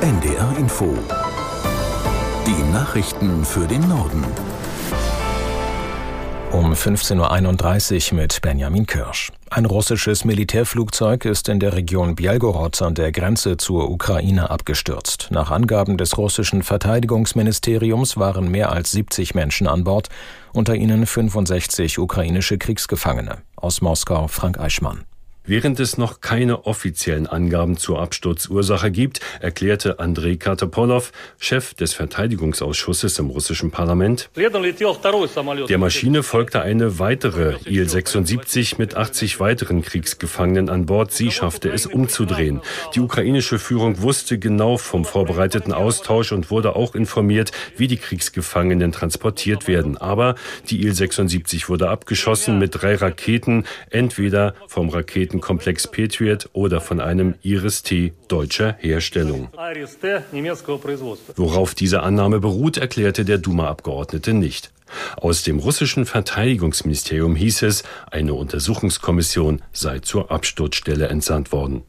NDR Info. Die Nachrichten für den Norden. Um 15.31 Uhr mit Benjamin Kirsch. Ein russisches Militärflugzeug ist in der Region Bielgorod an der Grenze zur Ukraine abgestürzt. Nach Angaben des russischen Verteidigungsministeriums waren mehr als 70 Menschen an Bord, unter ihnen 65 ukrainische Kriegsgefangene. Aus Moskau Frank Eichmann. Während es noch keine offiziellen Angaben zur Absturzursache gibt, erklärte Andrei Kartopolow, Chef des Verteidigungsausschusses im russischen Parlament, der Maschine folgte eine weitere Il-76 mit 80 weiteren Kriegsgefangenen an Bord. Sie schaffte es umzudrehen. Die ukrainische Führung wusste genau vom vorbereiteten Austausch und wurde auch informiert, wie die Kriegsgefangenen transportiert werden. Aber die Il-76 wurde abgeschossen mit drei Raketen, entweder vom Raketen Raketenkomplex Patriot oder von einem Iris-T deutscher Herstellung. Worauf diese Annahme beruht, erklärte der Duma-Abgeordnete nicht. Aus dem russischen Verteidigungsministerium hieß es, eine Untersuchungskommission sei zur Absturzstelle entsandt worden.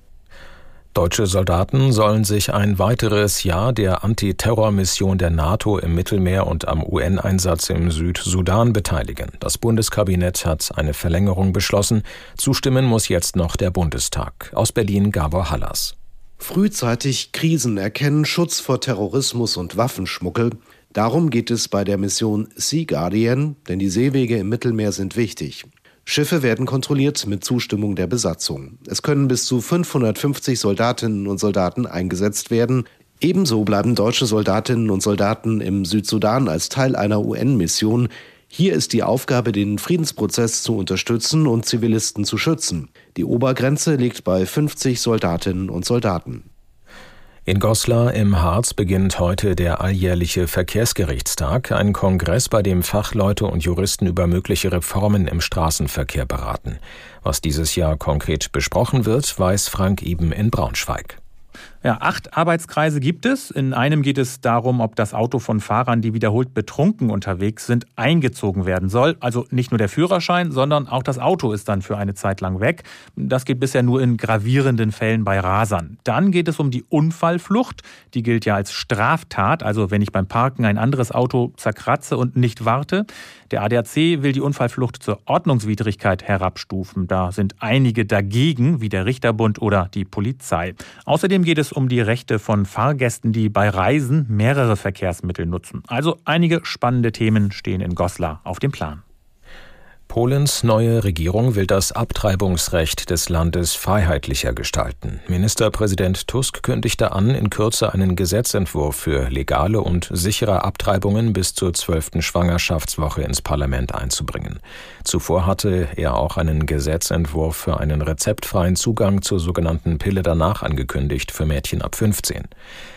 Deutsche Soldaten sollen sich ein weiteres Jahr der Antiterrormission der NATO im Mittelmeer und am UN-Einsatz im Südsudan beteiligen. Das Bundeskabinett hat eine Verlängerung beschlossen. Zustimmen muss jetzt noch der Bundestag. Aus Berlin Gabor Hallas. Frühzeitig Krisen erkennen, Schutz vor Terrorismus und Waffenschmuggel. Darum geht es bei der Mission Sea Guardian, denn die Seewege im Mittelmeer sind wichtig. Schiffe werden kontrolliert mit Zustimmung der Besatzung. Es können bis zu 550 Soldatinnen und Soldaten eingesetzt werden. Ebenso bleiben deutsche Soldatinnen und Soldaten im Südsudan als Teil einer UN-Mission. Hier ist die Aufgabe, den Friedensprozess zu unterstützen und Zivilisten zu schützen. Die Obergrenze liegt bei 50 Soldatinnen und Soldaten. In Goslar im Harz beginnt heute der alljährliche Verkehrsgerichtstag, ein Kongress, bei dem Fachleute und Juristen über mögliche Reformen im Straßenverkehr beraten. Was dieses Jahr konkret besprochen wird, weiß Frank Iben in Braunschweig. Ja, acht Arbeitskreise gibt es. In einem geht es darum, ob das Auto von Fahrern, die wiederholt betrunken unterwegs sind, eingezogen werden soll. Also nicht nur der Führerschein, sondern auch das Auto ist dann für eine Zeit lang weg. Das geht bisher nur in gravierenden Fällen bei Rasern. Dann geht es um die Unfallflucht. Die gilt ja als Straftat, also wenn ich beim Parken ein anderes Auto zerkratze und nicht warte. Der ADAC will die Unfallflucht zur Ordnungswidrigkeit herabstufen. Da sind einige dagegen, wie der Richterbund oder die Polizei. Außerdem geht es um die Rechte von Fahrgästen, die bei Reisen mehrere Verkehrsmittel nutzen. Also einige spannende Themen stehen in Goslar auf dem Plan. Polens neue Regierung will das Abtreibungsrecht des Landes freiheitlicher gestalten. Ministerpräsident Tusk kündigte an, in Kürze einen Gesetzentwurf für legale und sichere Abtreibungen bis zur zwölften Schwangerschaftswoche ins Parlament einzubringen. Zuvor hatte er auch einen Gesetzentwurf für einen rezeptfreien Zugang zur sogenannten Pille danach angekündigt für Mädchen ab 15.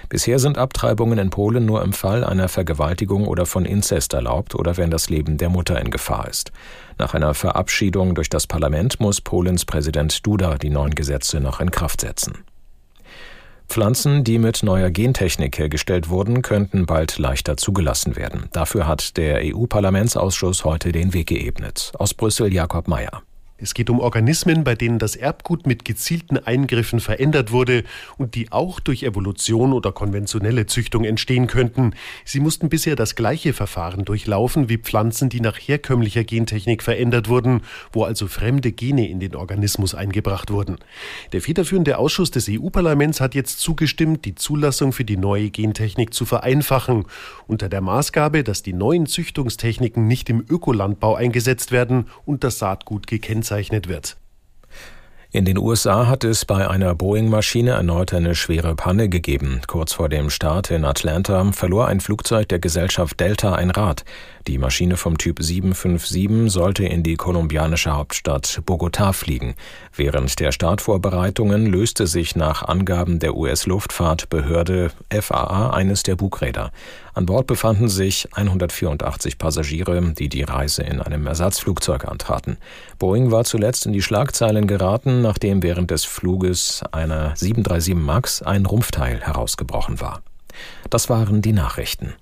Bisher sind Abtreibungen in Polen nur im Fall einer Vergewaltigung oder von Inzest erlaubt oder wenn das Leben der Mutter in Gefahr ist. Nach einer Verabschiedung durch das Parlament muss Polens Präsident Duda die neuen Gesetze noch in Kraft setzen. Pflanzen, die mit neuer Gentechnik hergestellt wurden, könnten bald leichter zugelassen werden. Dafür hat der EU-Parlamentsausschuss heute den Weg geebnet. Aus Brüssel Jakob Mayer. Es geht um Organismen, bei denen das Erbgut mit gezielten Eingriffen verändert wurde und die auch durch Evolution oder konventionelle Züchtung entstehen könnten. Sie mussten bisher das gleiche Verfahren durchlaufen wie Pflanzen, die nach herkömmlicher Gentechnik verändert wurden, wo also fremde Gene in den Organismus eingebracht wurden. Der federführende Ausschuss des EU-Parlaments hat jetzt zugestimmt, die Zulassung für die neue Gentechnik zu vereinfachen, unter der Maßgabe, dass die neuen Züchtungstechniken nicht im Ökolandbau eingesetzt werden und das Saatgut gekennzeichnet gekennzeichnet wird. In den USA hat es bei einer Boeing-Maschine erneut eine schwere Panne gegeben. Kurz vor dem Start in Atlanta verlor ein Flugzeug der Gesellschaft Delta ein Rad. Die Maschine vom Typ 757 sollte in die kolumbianische Hauptstadt Bogotá fliegen. Während der Startvorbereitungen löste sich nach Angaben der US-Luftfahrtbehörde FAA eines der Bugräder. An Bord befanden sich 184 Passagiere, die die Reise in einem Ersatzflugzeug antraten. Boeing war zuletzt in die Schlagzeilen geraten, nachdem während des Fluges einer 737 MAX ein Rumpfteil herausgebrochen war. Das waren die Nachrichten.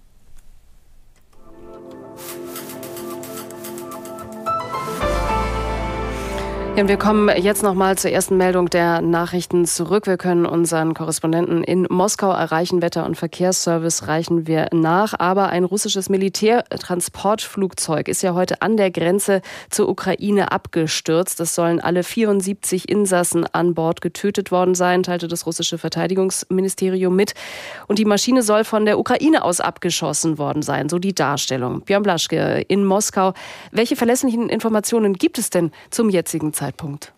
Ja, wir kommen jetzt noch mal zur ersten Meldung der Nachrichten zurück. Wir können unseren Korrespondenten in Moskau erreichen. Wetter- und Verkehrsservice reichen wir nach. Aber ein russisches Militärtransportflugzeug ist ja heute an der Grenze zur Ukraine abgestürzt. Es sollen alle 74 Insassen an Bord getötet worden sein, teilte das russische Verteidigungsministerium mit. Und die Maschine soll von der Ukraine aus abgeschossen worden sein, so die Darstellung. Björn Blaschke in Moskau. Welche verlässlichen Informationen gibt es denn zum jetzigen Zeitpunkt? Zeitpunkt?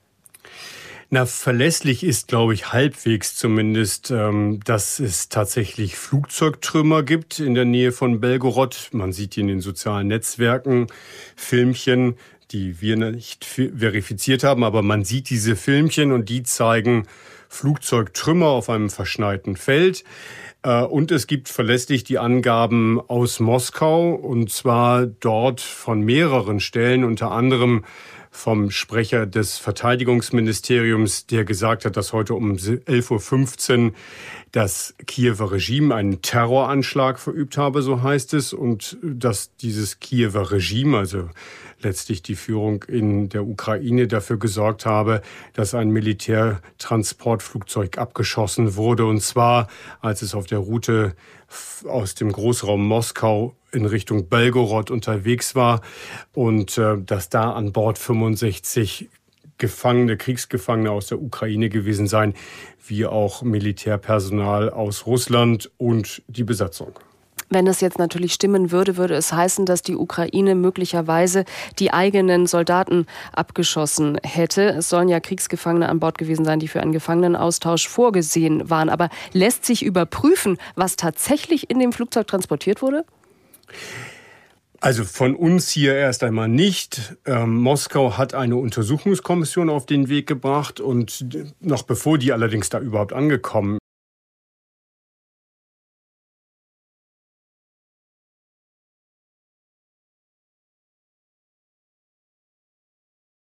Na, verlässlich ist, glaube ich, halbwegs zumindest, ähm, dass es tatsächlich Flugzeugtrümmer gibt in der Nähe von Belgorod. Man sieht in den sozialen Netzwerken, Filmchen, die wir nicht verifiziert haben, aber man sieht diese Filmchen und die zeigen Flugzeugtrümmer auf einem verschneiten Feld. Äh, und es gibt verlässlich die Angaben aus Moskau, und zwar dort von mehreren Stellen, unter anderem vom Sprecher des Verteidigungsministeriums, der gesagt hat, dass heute um 11.15 Uhr das Kiewer Regime einen Terroranschlag verübt habe, so heißt es, und dass dieses Kiewer Regime, also letztlich die Führung in der Ukraine dafür gesorgt habe, dass ein Militärtransportflugzeug abgeschossen wurde. Und zwar, als es auf der Route aus dem Großraum Moskau in Richtung Belgorod unterwegs war und äh, dass da an Bord 65 Gefangene, Kriegsgefangene aus der Ukraine gewesen seien, wie auch Militärpersonal aus Russland und die Besatzung. Wenn es jetzt natürlich stimmen würde, würde es heißen, dass die Ukraine möglicherweise die eigenen Soldaten abgeschossen hätte. Es sollen ja Kriegsgefangene an Bord gewesen sein, die für einen Gefangenenaustausch vorgesehen waren. Aber lässt sich überprüfen, was tatsächlich in dem Flugzeug transportiert wurde? Also von uns hier erst einmal nicht. Ähm, Moskau hat eine Untersuchungskommission auf den Weg gebracht und noch bevor die allerdings da überhaupt angekommen